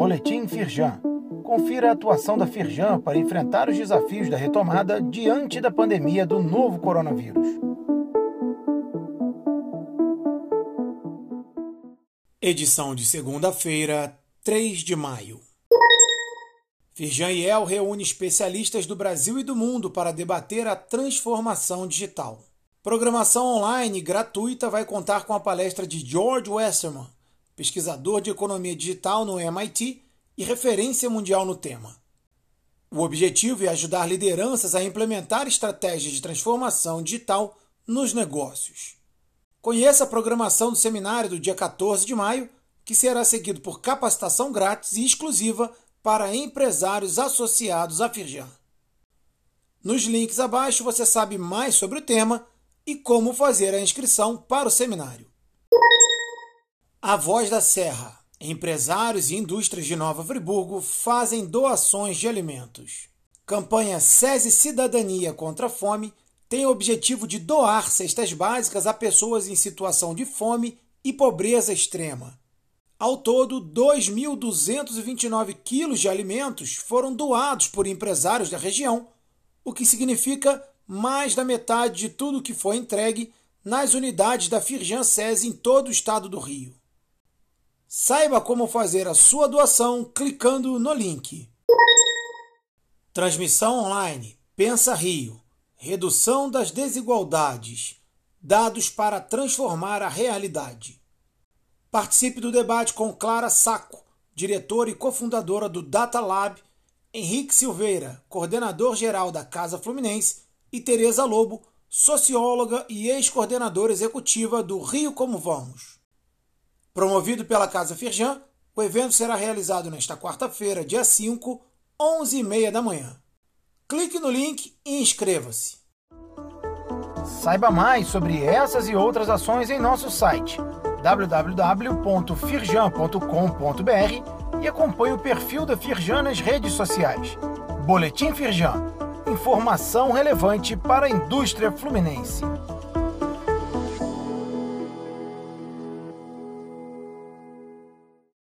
Boletim Firjan. Confira a atuação da Firjan para enfrentar os desafios da retomada diante da pandemia do novo coronavírus. Edição de segunda-feira, 3 de maio. Firjan Yel reúne especialistas do Brasil e do mundo para debater a transformação digital. Programação online gratuita vai contar com a palestra de George Westerman, pesquisador de economia digital no MIT e referência mundial no tema. O objetivo é ajudar lideranças a implementar estratégias de transformação digital nos negócios. Conheça a programação do seminário do dia 14 de maio, que será seguido por capacitação grátis e exclusiva para empresários associados à Firjan. Nos links abaixo você sabe mais sobre o tema e como fazer a inscrição para o seminário. A Voz da Serra. Empresários e indústrias de Nova Friburgo fazem doações de alimentos. Campanha SESI Cidadania contra a Fome tem o objetivo de doar cestas básicas a pessoas em situação de fome e pobreza extrema. Ao todo, 2.229 quilos de alimentos foram doados por empresários da região, o que significa mais da metade de tudo que foi entregue nas unidades da Firjan SESI em todo o estado do Rio. Saiba como fazer a sua doação clicando no link. Transmissão online Pensa Rio. Redução das desigualdades. Dados para transformar a realidade. Participe do debate com Clara Saco, diretora e cofundadora do Data Lab, Henrique Silveira, coordenador geral da Casa Fluminense e Tereza Lobo, socióloga e ex-coordenadora executiva do Rio Como Vamos. Promovido pela Casa Firjan, o evento será realizado nesta quarta-feira, dia 5, 11h30 da manhã. Clique no link e inscreva-se. Saiba mais sobre essas e outras ações em nosso site www.firjan.com.br e acompanhe o perfil da Firjan nas redes sociais. Boletim Firjan informação relevante para a indústria fluminense.